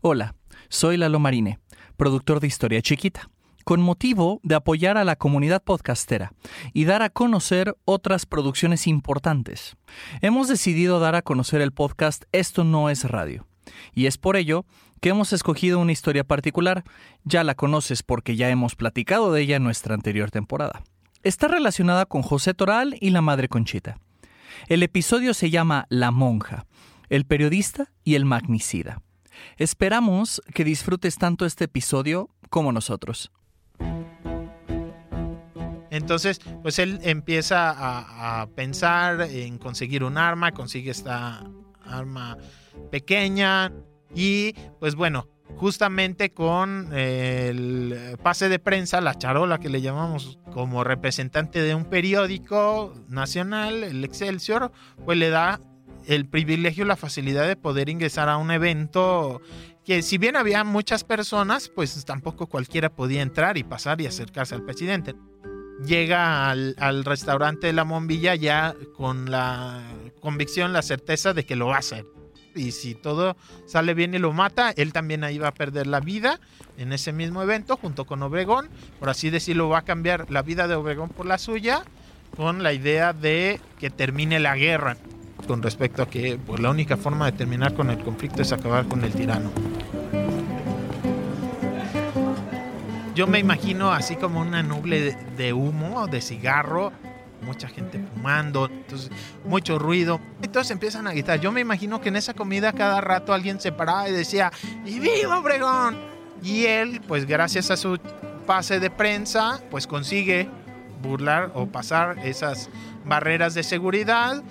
Hola, soy Lalo Marine, productor de Historia Chiquita, con motivo de apoyar a la comunidad podcastera y dar a conocer otras producciones importantes. Hemos decidido dar a conocer el podcast Esto no es radio, y es por ello que hemos escogido una historia particular, ya la conoces porque ya hemos platicado de ella en nuestra anterior temporada. Está relacionada con José Toral y la Madre Conchita. El episodio se llama La monja, el periodista y el magnicida. Esperamos que disfrutes tanto este episodio como nosotros. Entonces, pues él empieza a, pensar en conseguir un arma, consigue esta arma pequeña y pues bueno, justamente con el pase de prensa, la charola que le llamamos como representante de un periódico nacional, el Excelsior, pues le da el privilegio, la facilidad de poder ingresar a un evento que si bien había muchas personas, pues tampoco cualquiera podía entrar y pasar y acercarse al presidente. Llega al, restaurante de la Mombilla ya con la convicción, la certeza de que lo va a hacer y si todo sale bien y lo mata, él también ahí va a perder la vida en ese mismo evento junto con Obregón. Por así decirlo, va a cambiar la vida de Obregón por la suya con la idea de que termine la guerra con respecto a que pues, la única forma de terminar con el conflicto es acabar con el tirano. Yo me imagino así como una nube de, humo, de cigarro, mucha gente fumando, entonces mucho ruido. Todos empiezan a gritar. Yo me imagino que en esa comida cada rato alguien se paraba y decía, ¡Y viva Obregón! Y él, pues gracias a su pase de prensa, pues consigue burlar o pasar esas barreras de seguridad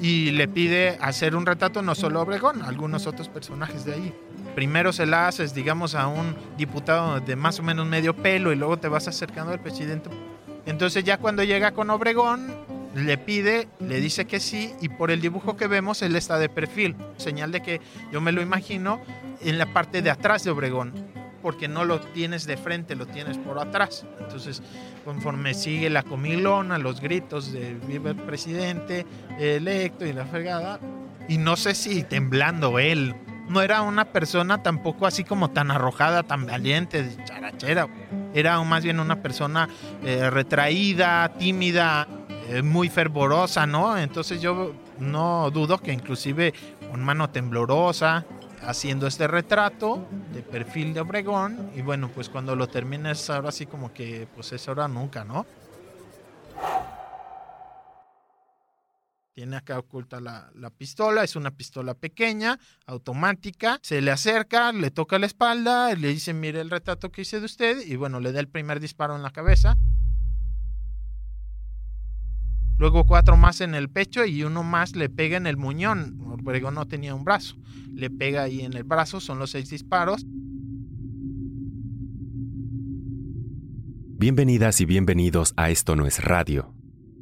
y le pide hacer un retrato no solo a Obregón, algunos otros personajes de ahí. Primero se la haces, digamos, a un diputado de más o menos medio pelo y luego te vas acercando al presidente. Entonces ya cuando llega con Obregón, le pide, le dice que sí y por el dibujo que vemos él está de perfil, señal de que yo me lo imagino en la parte de atrás de Obregón, porque no lo tienes de frente, lo tienes por atrás. Entonces, conforme sigue la comilona, los gritos de viva el presidente electo y la fregada, y no sé si temblando él, no era una persona tampoco así como tan arrojada, tan valiente, charachera. Era más bien una persona eh, retraída, tímida, eh, muy fervorosa, ¿no? Entonces yo no dudo que inclusive con mano temblorosa, haciendo este retrato de perfil de Obregón, y bueno, pues cuando lo termines ahora sí como que pues es ahora nunca, ¿no? Tiene acá oculta la, la, pistola, es una pistola pequeña, automática. Se le acerca, le toca la espalda, le dice, mire el retrato que hice de usted, y bueno, le da el primer disparo en la cabeza. Luego cuatro más en el pecho y uno más le pega en el muñón. Obregón no tenía un brazo. Le pega ahí en el brazo, son los seis disparos. Bienvenidas y bienvenidos a Esto no es radio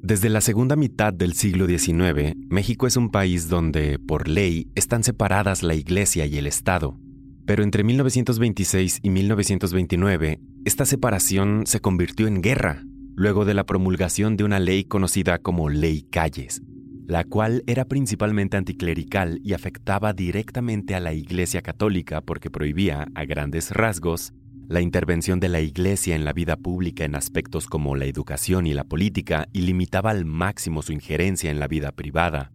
desde la segunda mitad del siglo XIX, México es un país donde, por ley, están separadas la Iglesia y el Estado. Pero entre 1926 y 1929, esta separación se convirtió en guerra, luego de la promulgación de una ley conocida como Ley Calles, la cual era principalmente anticlerical y afectaba directamente a la Iglesia Católica porque prohibía, a grandes rasgos, la intervención de la Iglesia en la vida pública en aspectos como la educación y la política y limitaba al máximo su injerencia en la vida privada.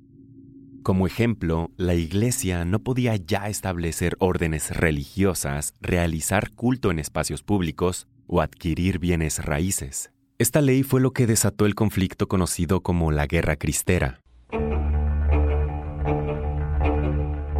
Como ejemplo, la Iglesia no podía ya establecer órdenes religiosas, realizar culto en espacios públicos o adquirir bienes raíces. Esta ley fue lo que desató el conflicto conocido como la Guerra Cristera.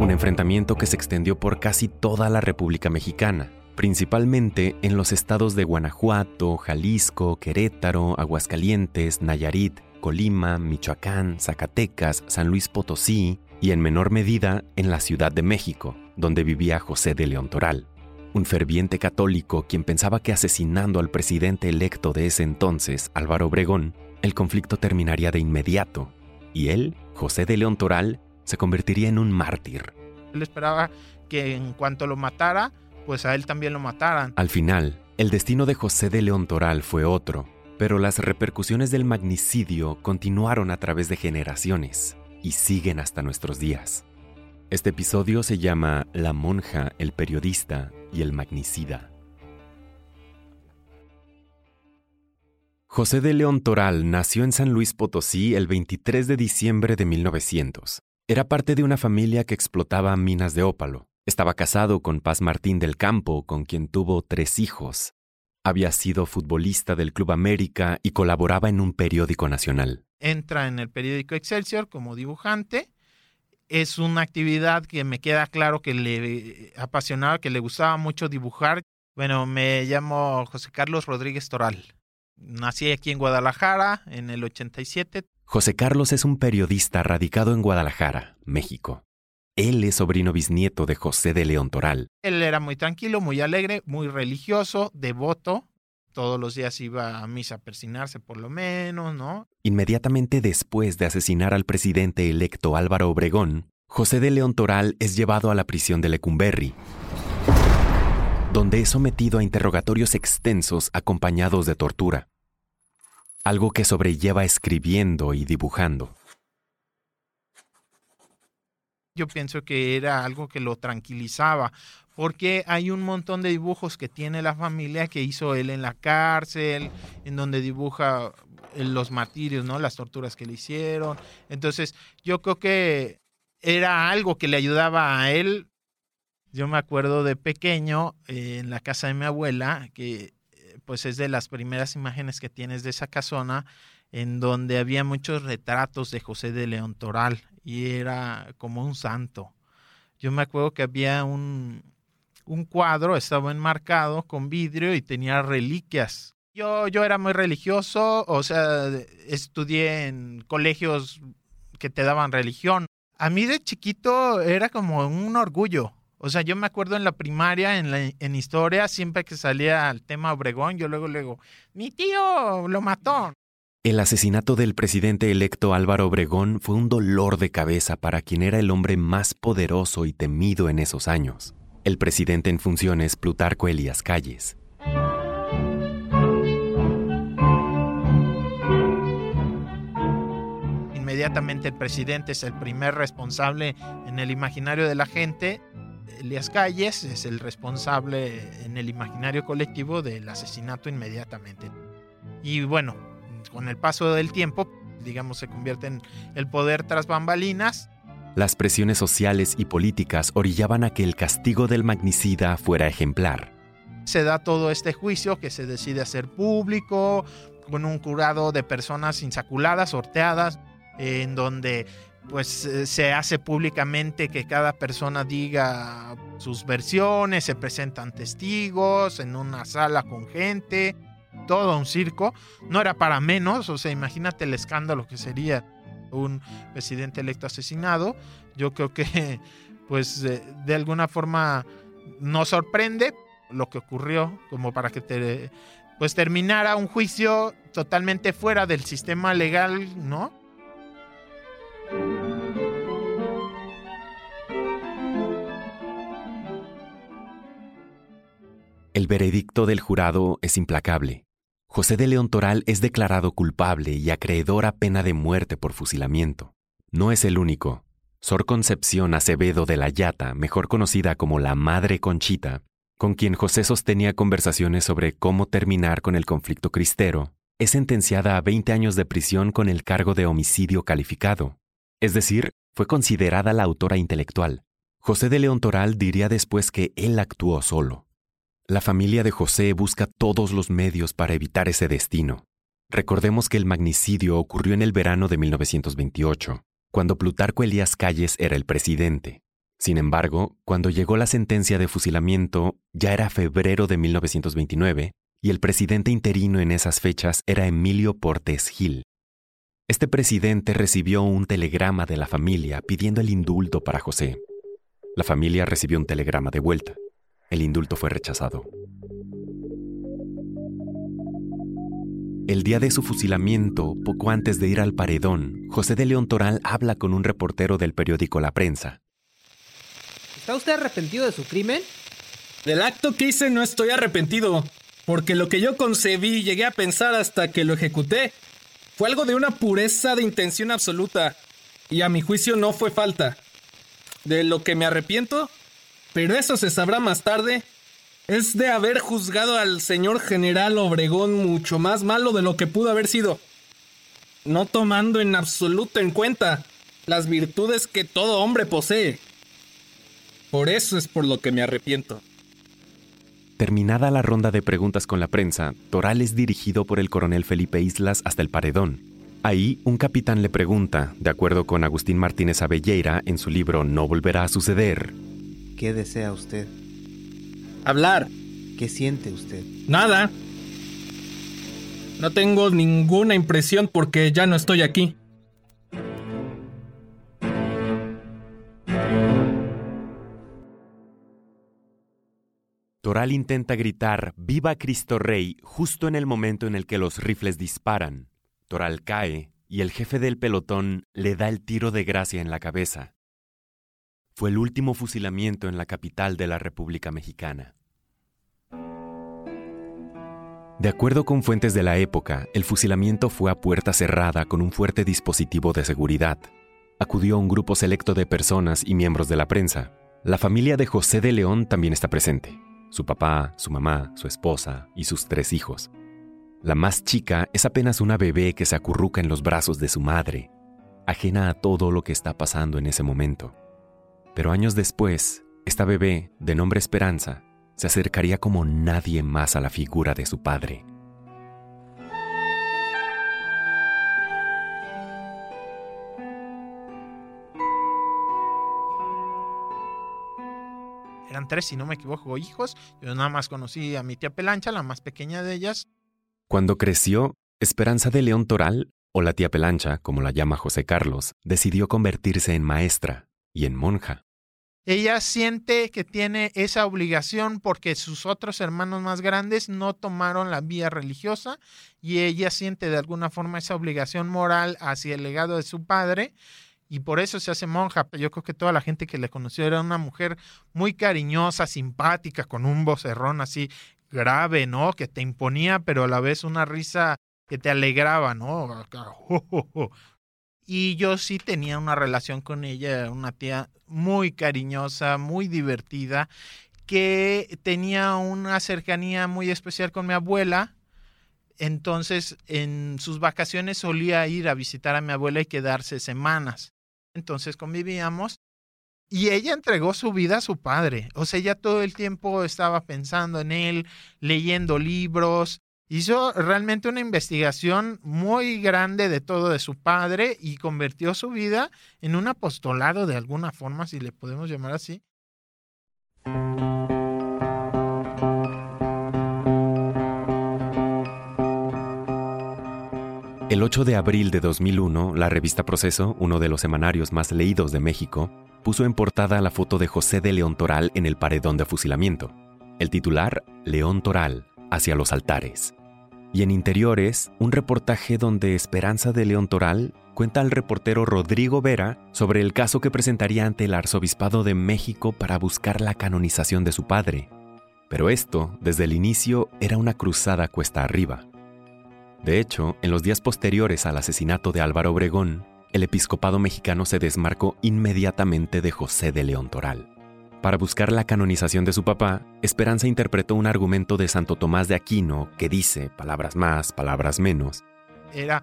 Un enfrentamiento que se extendió por casi toda la República Mexicana principalmente en los estados de Guanajuato, Jalisco, Querétaro, Aguascalientes, Nayarit, Colima, Michoacán, Zacatecas, San Luis Potosí y en menor medida en la Ciudad de México, donde vivía José de León Toral, un ferviente católico quien pensaba que asesinando al presidente electo de ese entonces, Álvaro Obregón, el conflicto terminaría de inmediato, y él, José de León Toral, se convertiría en un mártir. Él esperaba que en cuanto lo matara, pues a él también lo mataran. Al final, el destino de José de León Toral fue otro, pero las repercusiones del magnicidio continuaron a través de generaciones y siguen hasta nuestros días. Este episodio se llama La monja, el periodista y el magnicida. José de León Toral nació en San Luis Potosí el 23 de diciembre de 1900. Era parte de una familia que explotaba minas de ópalo. Estaba casado con Paz Martín del Campo, con quien tuvo tres hijos. Había sido futbolista del Club América y colaboraba en un periódico nacional. Entra en el periódico Excelsior como dibujante. Es una actividad que me queda claro que le apasionaba, que le gustaba mucho dibujar. Bueno, me llamo José Carlos Rodríguez Toral. Nací aquí en Guadalajara en el 87. José Carlos es un periodista radicado en Guadalajara, México. Él es sobrino bisnieto de José de León Toral. Él era muy tranquilo, muy alegre, muy religioso, devoto. Todos los días iba a misa a persinarse por lo menos, ¿no? Inmediatamente después de asesinar al presidente electo Álvaro Obregón, José de León Toral es llevado a la prisión de Lecumberri, donde es sometido a interrogatorios extensos acompañados de tortura, algo que sobrelleva escribiendo y dibujando. Yo pienso que era algo que lo tranquilizaba, porque hay un montón de dibujos que tiene la familia que hizo él en la cárcel, en donde dibuja eh, los martirios, ¿no? Las torturas que le hicieron. Entonces, yo creo que era algo que le ayudaba a él. Yo me acuerdo de pequeño eh, en la casa de mi abuela, que eh, pues es de las primeras imágenes que tienes de esa casona, en donde había muchos retratos de José de León Toral y era como un santo. Yo me acuerdo que había un, un cuadro, estaba enmarcado con vidrio y tenía reliquias. Yo, yo era muy religioso, o sea, estudié en colegios que te daban religión. A mí de chiquito era como un orgullo. O sea, yo me acuerdo en la primaria, en, la, en historia, siempre que salía el tema Obregón, yo luego le digo, mi tío lo mató. El asesinato del presidente electo Álvaro Obregón fue un dolor de cabeza para quien era el hombre más poderoso y temido en esos años, el presidente en funciones Plutarco Elías Calles. Inmediatamente el presidente es el primer responsable en el imaginario de la gente. Elías Calles es el responsable en el imaginario colectivo del asesinato inmediatamente. Y bueno, con el paso del tiempo, digamos, se convierte en el poder tras bambalinas. Las presiones sociales y políticas orillaban a que el castigo del magnicida fuera ejemplar. Se da todo este juicio que se decide hacer público, con un curado de personas insaculadas, sorteadas, en donde pues eh, se hace públicamente que cada persona diga sus versiones, se presentan testigos en una sala con gente todo un circo. No era para menos, o sea, imagínate el escándalo que sería un presidente electo asesinado. Yo creo que, pues, de, alguna forma nos sorprende lo que ocurrió, como para que te, pues, terminara un juicio totalmente fuera del sistema legal, ¿no? El veredicto del jurado es implacable. José de León Toral es declarado culpable y acreedor a pena de muerte por fusilamiento. No es el único. Sor Concepción Acevedo de la Yata, mejor conocida como la Madre Conchita, con quien José sostenía conversaciones sobre cómo terminar con el conflicto cristero, es sentenciada a 20 años de prisión con el cargo de homicidio calificado. Es decir, fue considerada la autora intelectual. José de León Toral diría después que él actuó solo. La familia de José busca todos los medios para evitar ese destino. Recordemos que el magnicidio ocurrió en el verano de 1928, cuando Plutarco Elías Calles era el presidente. Sin embargo, cuando llegó la sentencia de fusilamiento, ya era febrero de 1929 y el presidente interino en esas fechas era Emilio Portes Gil. Este presidente recibió un telegrama de la familia pidiendo el indulto para José. La familia recibió un telegrama de vuelta. El indulto fue rechazado. El día de su fusilamiento, poco antes de ir al paredón, José de León Toral habla con un reportero del periódico La Prensa. ¿Está usted arrepentido de su crimen? Del acto que hice no estoy arrepentido, porque lo que yo concebí y llegué a pensar hasta que lo ejecuté fue algo de una pureza de intención absoluta, y a mi juicio no fue falta. de lo que me arrepiento, pero eso se sabrá más tarde, es de haber juzgado al señor general Obregón mucho más malo de lo que pudo haber sido, no tomando en absoluto en cuenta las virtudes que todo hombre posee. Por eso es por lo que me arrepiento. Terminada la ronda de preguntas con la prensa, Toral es dirigido por el coronel Felipe Islas hasta el paredón. Ahí, un capitán le pregunta, de acuerdo con Agustín Martínez Abelleira en su libro No volverá a suceder. ¿Qué desea usted? Hablar. ¿Qué siente usted? Nada. No tengo ninguna impresión porque ya no estoy aquí. Toral intenta gritar ¡Viva Cristo Rey! justo en el momento en el que los rifles disparan. Toral cae y el jefe del pelotón le da el tiro de gracia en la cabeza. Fue el último fusilamiento en la capital de la República Mexicana. De acuerdo con fuentes de la época, el fusilamiento fue a puerta cerrada con un fuerte dispositivo de seguridad. Acudió un grupo selecto de personas y miembros de la prensa. La familia de José de León también está presente su papá, su mamá, su esposa y sus tres hijos. La más chica es apenas una bebé que se acurruca en los brazos de su madre, ajena a todo lo que está pasando en ese momento. Pero años después, esta bebé, de nombre Esperanza, se acercaría como nadie más a la figura de su padre. eran tres, si no me equivoco, hijos. Yo nada más conocí a mi tía Pelancha, la más pequeña de ellas. Cuando creció, Esperanza de León Toral, o la tía Pelancha, como la llama José Carlos, decidió convertirse en maestra y en monja. Ella siente que tiene esa obligación porque sus otros hermanos más grandes no tomaron la vía religiosa y ella siente de alguna forma esa obligación moral hacia el legado de su padre y por eso se hace monja. Yo creo que toda la gente que le conoció era una mujer muy cariñosa, simpática, con un vocerrón así grave, ¿no? Que te imponía, pero a la vez una risa que te alegraba, ¿no? Y yo sí tenía una relación con ella, una tía muy cariñosa, muy divertida, que tenía una cercanía muy especial con mi abuela. Entonces, en sus vacaciones solía ir a visitar a mi abuela y quedarse semanas entonces convivíamos y ella entregó su vida a su padre. O sea, ella todo el tiempo estaba pensando en él, leyendo libros. Hizo realmente una investigación muy grande de todo de su padre y convirtió su vida en un apostolado de alguna forma, si le podemos llamar así. El 8 de abril de 2001, la revista Proceso, uno de los semanarios más leídos de México, puso en portada la foto de José de León Toral en el paredón de fusilamiento. El titular, León Toral, hacia los altares. Y en interiores, un reportaje donde Esperanza de León Toral cuenta al reportero Rodrigo Vera sobre el caso que presentaría ante el Arzobispado de México para buscar la canonización de su padre. Pero esto, desde el inicio, era una cruzada cuesta arriba. De hecho, en los días posteriores al asesinato de Álvaro Obregón, el episcopado mexicano se desmarcó inmediatamente de José de León Toral. Para buscar la canonización de su papá, Esperanza interpretó un argumento de Santo Tomás de Aquino que dice, palabras más, palabras menos, era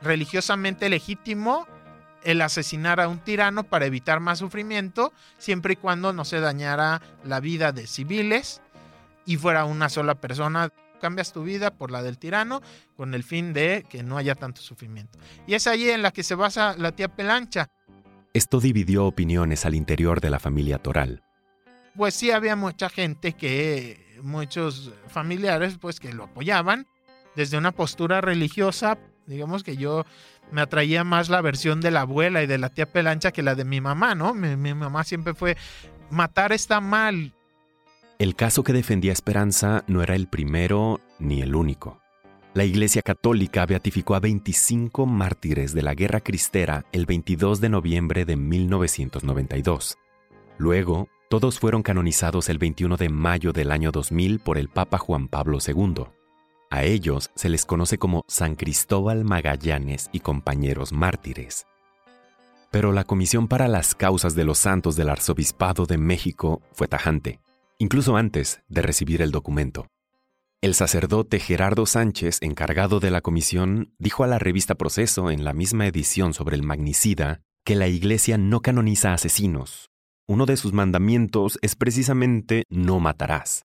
religiosamente legítimo el asesinar a un tirano para evitar más sufrimiento, siempre y cuando no se dañara la vida de civiles y fuera una sola persona cambias tu vida por la del tirano con el fin de que no haya tanto sufrimiento. Y es allí en la que se basa la tía Pelancha. Esto dividió opiniones al interior de la familia Toral. Pues sí había mucha gente que, muchos familiares, pues que lo apoyaban desde una postura religiosa. Digamos que yo me atraía más la versión de la abuela y de la tía Pelancha que la de mi mamá, ¿no? Mi, mi mamá siempre fue, matar está mal, el caso que defendía Esperanza no era el primero ni el único. La Iglesia Católica beatificó a 25 mártires de la Guerra Cristera el 22 de noviembre de 1992. Luego, todos fueron canonizados el 21 de mayo del año 2000 por el Papa Juan Pablo II. A ellos se les conoce como San Cristóbal Magallanes y compañeros mártires. Pero la Comisión para las Causas de los Santos del Arzobispado de México fue tajante, incluso antes de recibir el documento. El sacerdote Gerardo Sánchez, encargado de la comisión, dijo a la revista Proceso en la misma edición sobre el magnicida que la Iglesia no canoniza asesinos. Uno de sus mandamientos es precisamente no matarás.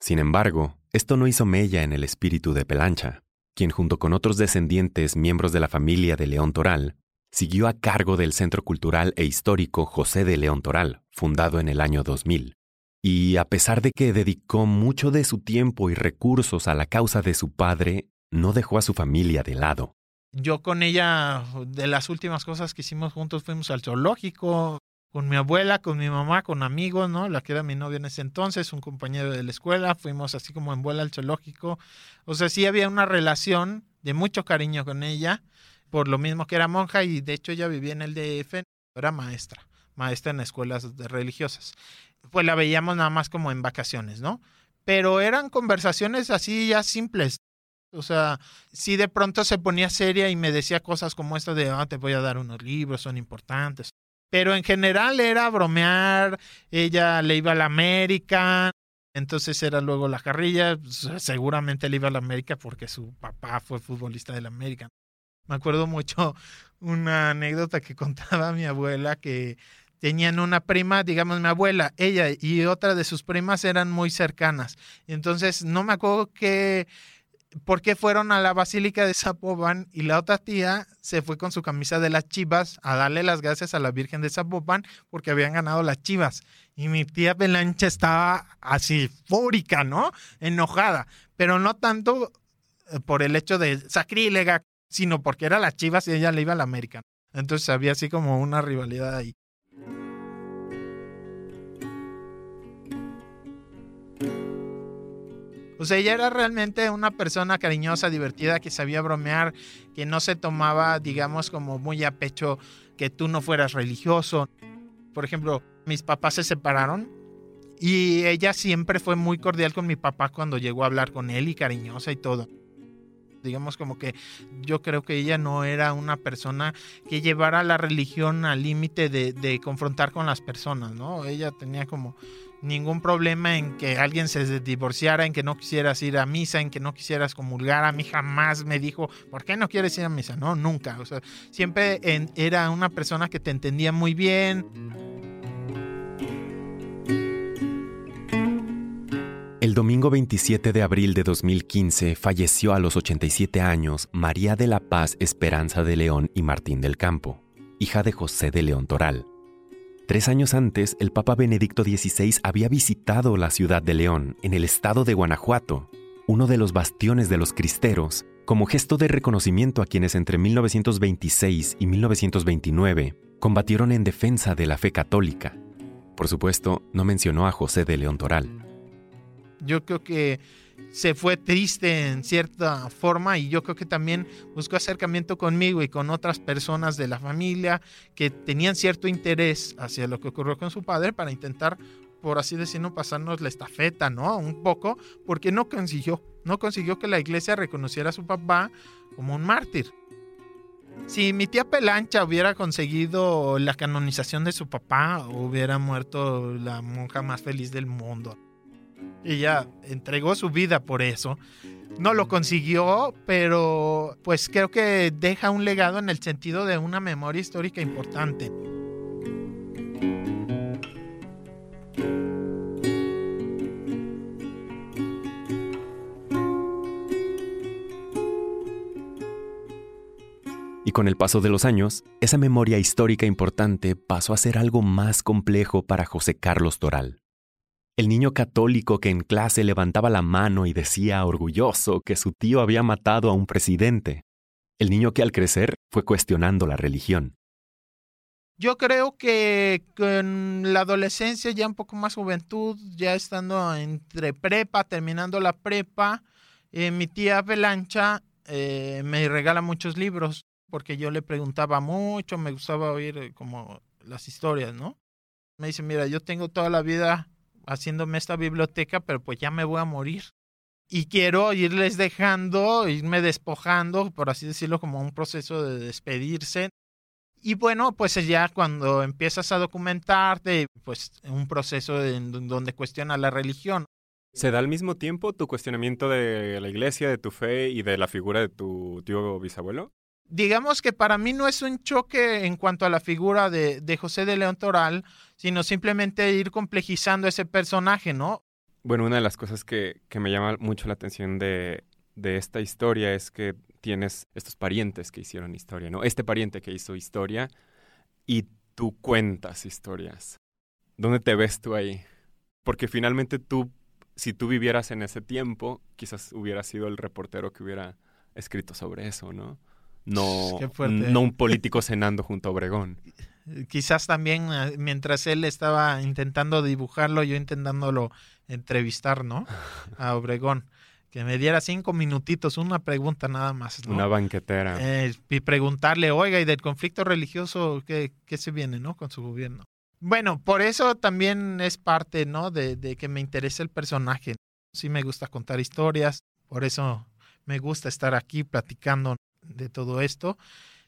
Sin embargo, esto no hizo mella en el espíritu de Pelancha, quien junto con otros descendientes miembros de la familia de León Toral, siguió a cargo del Centro Cultural e Histórico José de León Toral, fundado en el año 2000. Y a pesar de que dedicó mucho de su tiempo y recursos a la causa de su padre, no dejó a su familia de lado. Yo con ella, de las últimas cosas que hicimos juntos, fuimos al zoológico, con mi abuela, con mi mamá, con amigos, ¿no? La que era mi novia en ese entonces, un compañero de la escuela, fuimos así como en vuela al zoológico. O sea, sí había una relación de mucho cariño con ella, por lo mismo que era monja y de hecho ella vivía en el DF, era maestra, maestra en escuelas religiosas. Pues la veíamos nada más como en vacaciones, ¿no? Pero eran conversaciones así ya simples. O sea, si de pronto se ponía seria y me decía cosas como esta de, ah, te voy a dar unos libros, son importantes. Pero en general era bromear, ella le iba a la América, entonces era luego la carrilla, pues, seguramente le iba a la América porque su papá fue futbolista de la América. Me acuerdo mucho una anécdota que contaba mi abuela que tenían una prima, digamos mi abuela, ella y otra de sus primas eran muy cercanas. Entonces no me acuerdo que por qué fueron a la Basílica de Zapopan y la otra tía se fue con su camisa de las chivas a darle las gracias a la Virgen de Zapopan porque habían ganado las chivas. Y mi tía Pelancha estaba así fúrica, ¿no? Enojada, pero no tanto eh, por el hecho de sacrílega, sino porque era las chivas y ella le iba a la América. Entonces había así como una rivalidad ahí. O sea, ella era realmente una persona cariñosa, divertida, que sabía bromear, que no se tomaba, digamos, como muy a pecho que tú no fueras religioso. Por ejemplo, mis papás se separaron y ella siempre fue muy cordial con mi papá cuando llegó a hablar con él y cariñosa y todo digamos como que yo creo que ella no era una persona que llevara la religión al límite de, de, confrontar con las personas, ¿no? Ella tenía como ningún problema en que alguien se divorciara, en que no quisieras ir a misa, en que no quisieras comulgar. A mí jamás me dijo, ¿por qué no quieres ir a misa? No, nunca. O sea, siempre era una persona que te entendía muy bien. El domingo 27 de abril de 2015 falleció a los 87 años María de la Paz Esperanza de León y Martín del Campo, hija de José de León Toral. Tres años antes, el Papa Benedicto XVI había visitado la ciudad de León, en el estado de Guanajuato, uno de los bastiones de los cristeros, como gesto de reconocimiento a quienes entre 1926 y 1929 combatieron en defensa de la fe católica. Por supuesto, no mencionó a José de León Toral. Yo creo que se fue triste en cierta forma y yo creo que también buscó acercamiento conmigo y con otras personas de la familia que tenían cierto interés hacia lo que ocurrió con su padre para intentar, por así decirlo, pasarnos la estafeta, ¿no? Un poco, porque no consiguió, no consiguió que la iglesia reconociera a su papá como un mártir. Si mi tía Pelancha hubiera conseguido la canonización de su papá, hubiera muerto la monja más feliz del mundo. Ella entregó su vida por eso. No lo consiguió, pero pues creo que deja un legado en el sentido de una memoria histórica importante. Y con el paso de los años, esa memoria histórica importante pasó a ser algo más complejo para José Carlos Toral. El niño católico que en clase levantaba la mano y decía orgulloso que su tío había matado a un presidente. El niño que al crecer fue cuestionando la religión. Yo creo que con la adolescencia, ya un poco más juventud, ya estando entre prepa, terminando la prepa, eh, mi tía Belancha eh, me regala muchos libros porque yo le preguntaba mucho, me gustaba oír eh, como las historias, ¿no? Me dice, mira, yo tengo toda la vida haciéndome esta biblioteca, pero pues ya me voy a morir. Y quiero irles dejando, irme despojando, por así decirlo, como un proceso de despedirse. Y bueno, pues ya cuando empiezas a documentarte, pues un proceso en donde cuestiona la religión. ¿Se da al mismo tiempo tu cuestionamiento de la iglesia, de tu fe y de la figura de tu tío bisabuelo? Digamos que para mí no es un choque en cuanto a la figura de, José de León Toral, sino simplemente ir complejizando ese personaje, ¿no? Bueno, una de las cosas que, que me llama mucho la atención de, de esta historia es que tienes estos parientes que hicieron historia, ¿no? Este pariente que hizo historia y tú cuentas historias. ¿Dónde te ves tú ahí? Porque finalmente tú, si tú vivieras en ese tiempo, quizás hubieras sido el reportero que hubiera escrito sobre eso, ¿no? No, no un político cenando junto a Obregón. Quizás también eh, mientras él estaba intentando dibujarlo, yo intentándolo entrevistar, ¿no? A Obregón que me diera cinco minutitos, una pregunta nada más. Una banquetera. Eh, y preguntarle, oiga, ¿y del conflicto religioso qué, qué, se viene, no? Con su gobierno. Bueno, por eso también es parte, ¿no? De, de que me interesa el personaje. Sí me gusta contar historias, por eso me gusta estar aquí platicando de todo esto.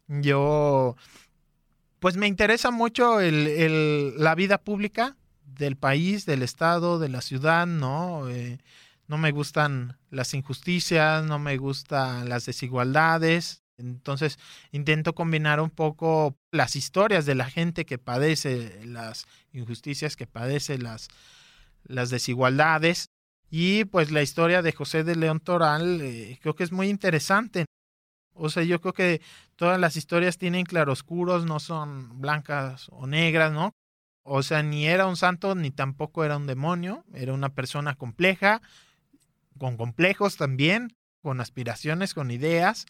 Yo, pues me interesa mucho el, el, la vida pública del país, del estado, de la ciudad, ¿no? Eh, no me gustan las injusticias, no me gustan las desigualdades. Entonces intento combinar un poco las historias de la gente que padece las injusticias, que padece las, las desigualdades. Y pues la historia de José de León Toral eh, creo que es muy interesante. O sea, yo creo que todas las historias tienen claroscuros, no son blancas o negras, ¿no? O sea, ni era un santo ni tampoco era un demonio, era una persona compleja, con complejos también, con aspiraciones, con ideas.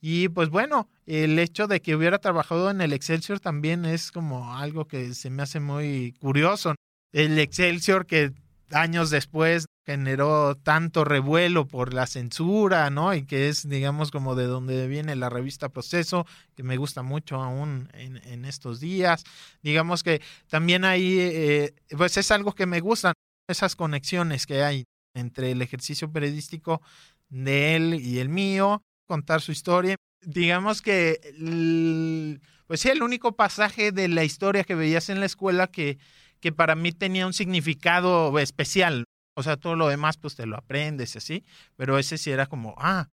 Y pues bueno, el hecho de que hubiera trabajado en el Excelsior también es como algo que se me hace muy curioso. El Excelsior que años después generó tanto revuelo por la censura, ¿no? Y que es, digamos, como de donde viene la revista Proceso, que me gusta mucho aún en, estos días. Digamos que también ahí, eh, pues es algo que me gustan, esas conexiones que hay entre el ejercicio periodístico de él y el mío, contar su historia. Digamos que, pues sí, el único pasaje de la historia que veías en la escuela que, que para mí tenía un significado especial. O sea, todo lo demás pues te lo aprendes así, pero ese sí era como, ah.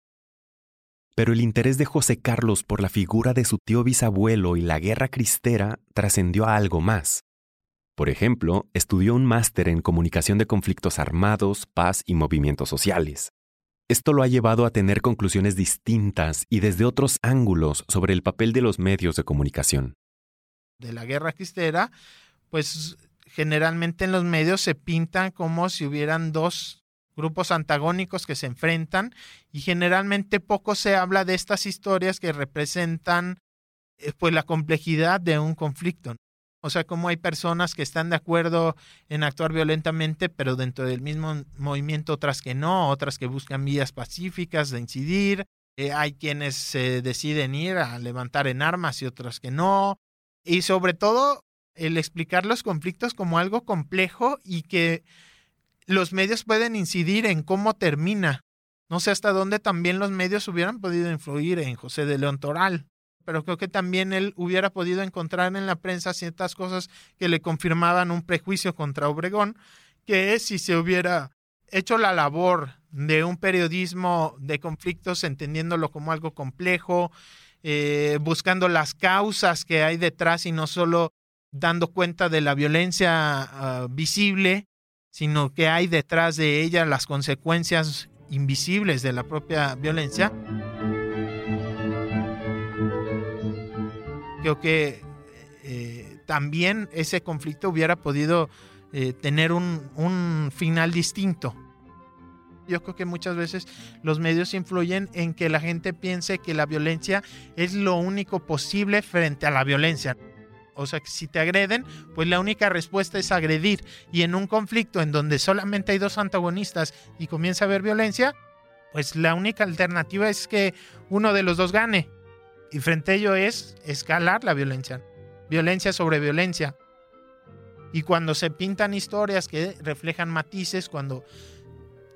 Pero el interés de José Carlos por la figura de su tío bisabuelo y la guerra cristera trascendió a algo más. Por ejemplo, estudió un máster en comunicación de conflictos armados, paz y movimientos sociales. Esto lo ha llevado a tener conclusiones distintas y desde otros ángulos sobre el papel de los medios de comunicación. De la guerra cristera, pues generalmente en los medios se pintan como si hubieran dos grupos antagónicos que se enfrentan y generalmente poco se habla de estas historias que representan eh, pues la complejidad de un conflicto. O sea, como hay personas que están de acuerdo en actuar violentamente, pero dentro del mismo movimiento otras que no, otras que buscan vías pacíficas de incidir. Eh, hay quienes se deciden ir a levantar en armas y otros que no. Y sobre todo, el explicar los conflictos como algo complejo y que los medios pueden incidir en cómo termina. No sé hasta dónde también los medios hubieran podido influir en José de León Toral pero creo que también él hubiera podido encontrar en la prensa ciertas cosas que le confirmaban un prejuicio contra Obregón, que si se hubiera hecho la labor de un periodismo de conflictos, entendiéndolo como algo complejo, eh, buscando las causas que hay detrás y no solo dando cuenta de la violencia ah, visible, sino que hay detrás de ella las consecuencias invisibles de la propia violencia. Creo que eh, también ese conflicto hubiera podido eh, tener un, un final distinto. Yo creo que muchas veces los medios influyen en que la gente piense que la violencia es lo único posible frente a la violencia. O sea, que si te agreden, pues la única respuesta es agredir. Y en un conflicto en donde solamente hay dos antagonistas y comienza a haber violencia, pues la única alternativa es que uno de los dos gane. Y frente a ello es escalar la violencia, violencia sobre violencia. Y cuando se pintan historias que reflejan matices, cuando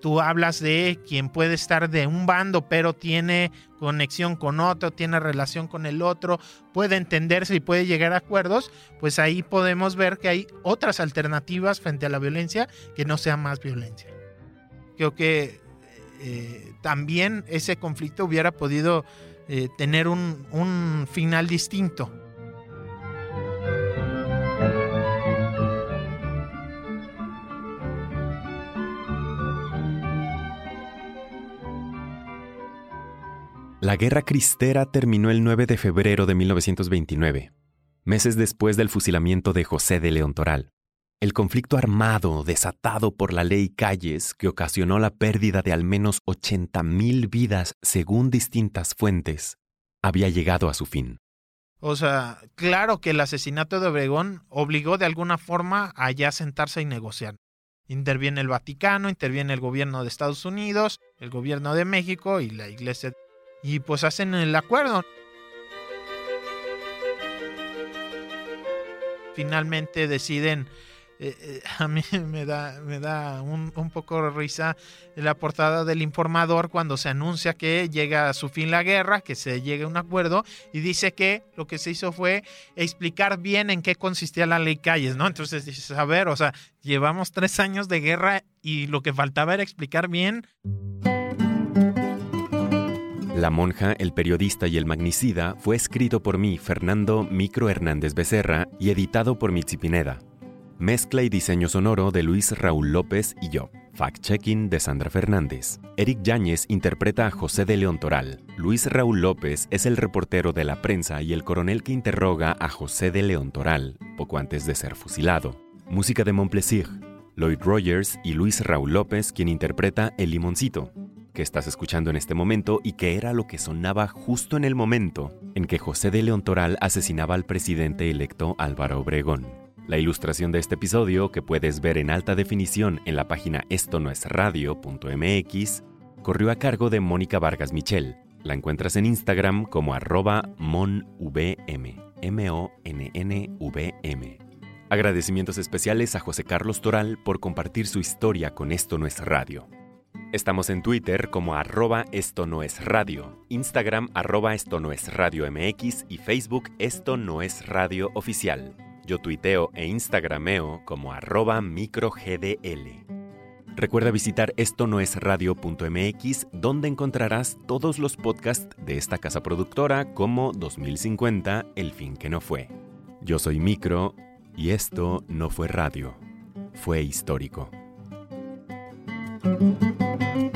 tú hablas de quien puede estar de un bando, pero tiene conexión con otro, tiene relación con el otro, puede entenderse y puede llegar a acuerdos, pues ahí podemos ver que hay otras alternativas frente a la violencia que no sea más violencia. Creo que eh, también ese conflicto hubiera podido eh, tener un, un final distinto. La Guerra Cristera terminó el 9 de febrero de 1929, meses después del fusilamiento de José de León Toral. El conflicto armado desatado por la ley Calles, que ocasionó la pérdida de al menos 80.000 vidas según distintas fuentes, había llegado a su fin. O sea, claro que el asesinato de Obregón obligó de alguna forma a ya sentarse y negociar. Interviene el Vaticano, interviene el gobierno de Estados Unidos, el gobierno de México y la iglesia. Y pues hacen el acuerdo. Finalmente deciden eh, eh, a mí me da, me da un, un, poco de risa la portada del informador cuando se anuncia que llega a su fin la guerra, que se llegue a un acuerdo y dice que lo que se hizo fue explicar bien en qué consistía la ley Calles, ¿no? Entonces dices, a ver, o sea, llevamos tres años de guerra y lo que faltaba era explicar bien. La monja, el periodista y el magnicida fue escrito por mí, Fernando Micro Hernández Becerra, y editado por Mitzi Pineda. Mezcla y diseño sonoro de Luis Raúl López y yo. Fact-checking de Sandra Fernández. Eric Yáñez interpreta a José de León Toral. Luis Raúl López es el reportero de la prensa y el coronel que interroga a José de León Toral, poco antes de ser fusilado. Música de Montplaisir. Lloyd Rogers y Luis Raúl López, quien interpreta El Limoncito, que estás escuchando en este momento y que era lo que sonaba justo en el momento en que José de León Toral asesinaba al presidente electo Álvaro Obregón. La ilustración de este episodio, que puedes ver en alta definición en la página esto no es radio.mx, corrió a cargo de Mónica Vargas Michel. La encuentras en Instagram como arroba monvm, M-O-N-N-V-M. Agradecimientos especiales a José Carlos Toral por compartir su historia con Esto no es radio. Estamos en Twitter como arroba esto no es radio, Instagram arroba esto no es radio MX y Facebook esto no es radio oficial. Yo tuiteo e instagrameo como arroba microgdl. Recuerda visitar esto no es donde encontrarás todos los podcasts de esta casa productora como 2050, El fin que no fue. Yo soy Micro y esto no fue radio, fue histórico. Thank you.